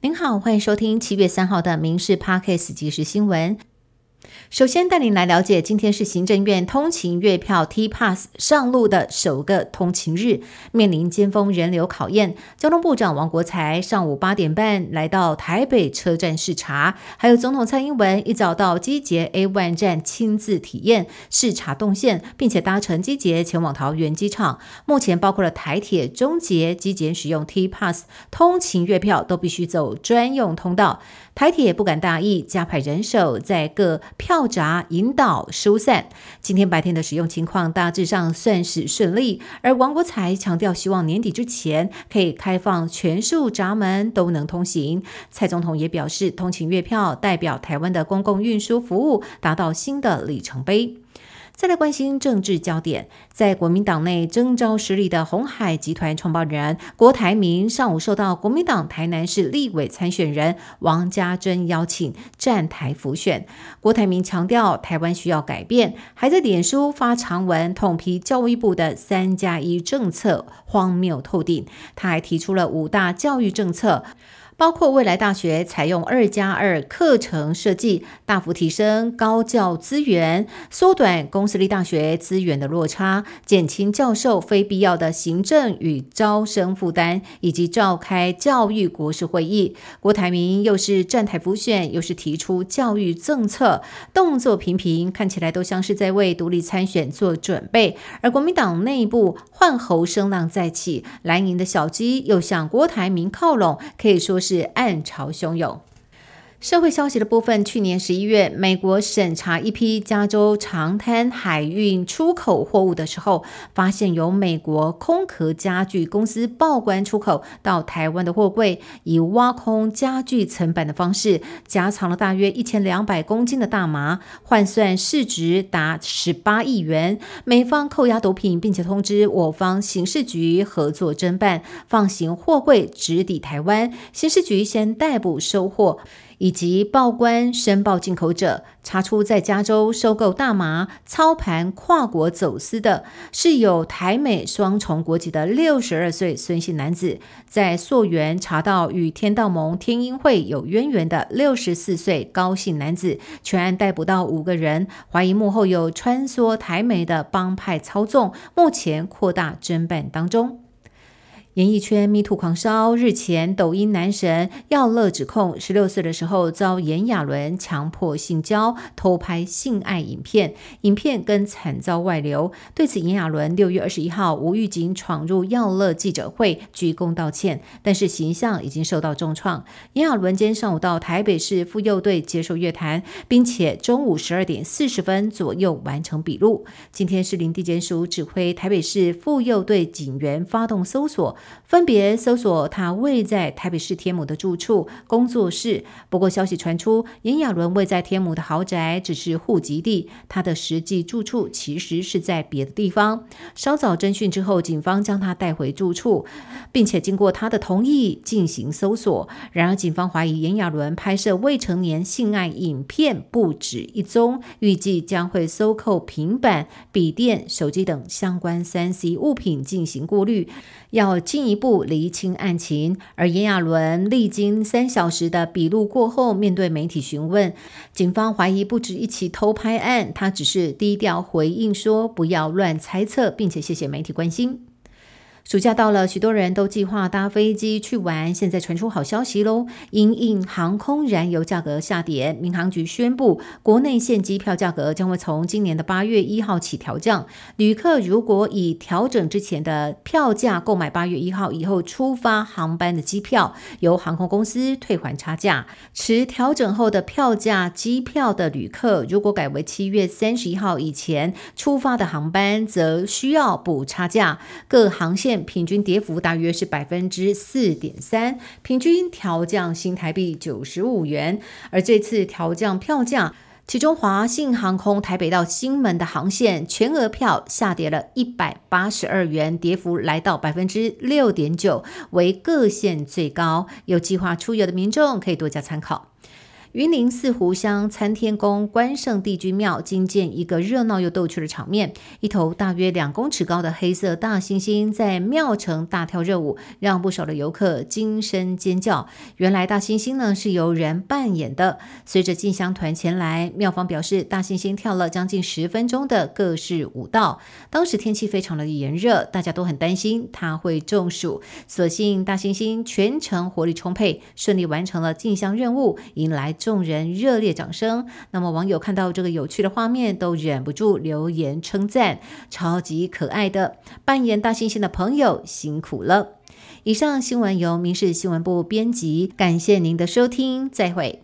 您好，欢迎收听七月三号的《民事 Parkes 即时新闻》。首先带您来了解，今天是行政院通勤月票 T Pass 上路的首个通勤日，面临尖峰人流考验。交通部长王国才上午八点半来到台北车站视察，还有总统蔡英文一早到机捷 A One 站亲自体验视察动线，并且搭乘机捷前往桃园机场。目前包括了台铁、中捷、机捷使用 T Pass 通勤月票都必须走专用通道。台铁不敢大意，加派人手在各票闸引导疏散。今天白天的使用情况大致上算是顺利，而王国才强调，希望年底之前可以开放全数闸门都能通行。蔡总统也表示，通勤月票代表台湾的公共运输服务达到新的里程碑。再来关心政治焦点，在国民党内征召实力的红海集团创办人郭台铭，上午受到国民党台南市立委参选人王家珍邀请站台辅选。郭台铭强调，台湾需要改变，还在脸书发长文痛批教育部的三加一政策荒谬透顶。他还提出了五大教育政策。包括未来大学采用二加二课程设计，大幅提升高教资源，缩短公私立大学资源的落差，减轻教授非必要的行政与招生负担，以及召开教育国事会议。郭台铭又是站台辅选，又是提出教育政策，动作频频，看起来都像是在为独立参选做准备。而国民党内部换候声浪再起，蓝营的小鸡又向郭台铭靠拢，可以说是。是暗潮汹涌。社会消息的部分，去年十一月，美国审查一批加州长滩海运出口货物的时候，发现有美国空壳家具公司报关出口到台湾的货柜，以挖空家具层板的方式，夹藏了大约一千两百公斤的大麻，换算市值达十八亿元。美方扣押毒品，并且通知我方刑事局合作侦办，放行货柜直抵台湾。刑事局先逮捕收货。以及报关申报进口者，查出在加州收购大麻、操盘跨国走私的是有台美双重国籍的六十二岁孙姓男子，在溯源查到与天道盟天鹰会有渊源的六十四岁高姓男子，全案逮捕到五个人，怀疑幕后有穿梭台美的帮派操纵，目前扩大侦办当中。演艺圈迷途狂烧，日前抖音男神耀乐指控十六岁的时候遭炎亚纶强迫性交、偷拍性爱影片，影片更惨遭外流。对此，炎亚纶六月二十一号无预警闯入耀乐记者会鞠躬道歉，但是形象已经受到重创。炎亚纶今天上午到台北市妇幼队接受约谈，并且中午十二点四十分左右完成笔录。今天是林地检署指挥台北市妇幼队警员发动搜索。分别搜索他位在台北市天母的住处、工作室。不过，消息传出，炎亚纶位在天母的豪宅只是户籍地，他的实际住处其实是在别的地方。稍早侦讯之后，警方将他带回住处，并且经过他的同意进行搜索。然而，警方怀疑炎亚纶拍摄未成年性爱影片不止一宗，预计将会搜扣平板、笔电、手机等相关三 C 物品进行过滤。要进一步厘清案情，而炎亚纶历经三小时的笔录过后，面对媒体询问，警方怀疑不止一起偷拍案，他只是低调回应说不要乱猜测，并且谢谢媒体关心。暑假到了，许多人都计划搭飞机去玩。现在传出好消息喽！因应航空燃油价格下跌，民航局宣布，国内线机票价格将会从今年的八月一号起调降。旅客如果以调整之前的票价购买八月一号以后出发航班的机票，由航空公司退还差价；持调整后的票价机票的旅客，如果改为七月三十一号以前出发的航班，则需要补差价。各航线。平均跌幅大约是百分之四点三，平均调降新台币九十五元。而这次调降票价，其中华信航空台北到新门的航线全额票下跌了一百八十二元，跌幅来到百分之六点九，为各线最高。有计划出游的民众可以多加参考。云林四湖乡参天宫关圣帝君庙惊见一个热闹又逗趣的场面：一头大约两公尺高的黑色大猩猩在庙城大跳热舞，让不少的游客惊声尖叫。原来大猩猩呢是由人扮演的。随着进香团前来，庙方表示，大猩猩跳了将近十分钟的各式舞蹈。当时天气非常的炎热，大家都很担心它会中暑。所幸大猩猩全程活力充沛，顺利完成了进香任务，迎来。众人热烈掌声。那么网友看到这个有趣的画面，都忍不住留言称赞：“超级可爱的扮演大猩猩的朋友辛苦了。”以上新闻由民事新闻部编辑，感谢您的收听，再会。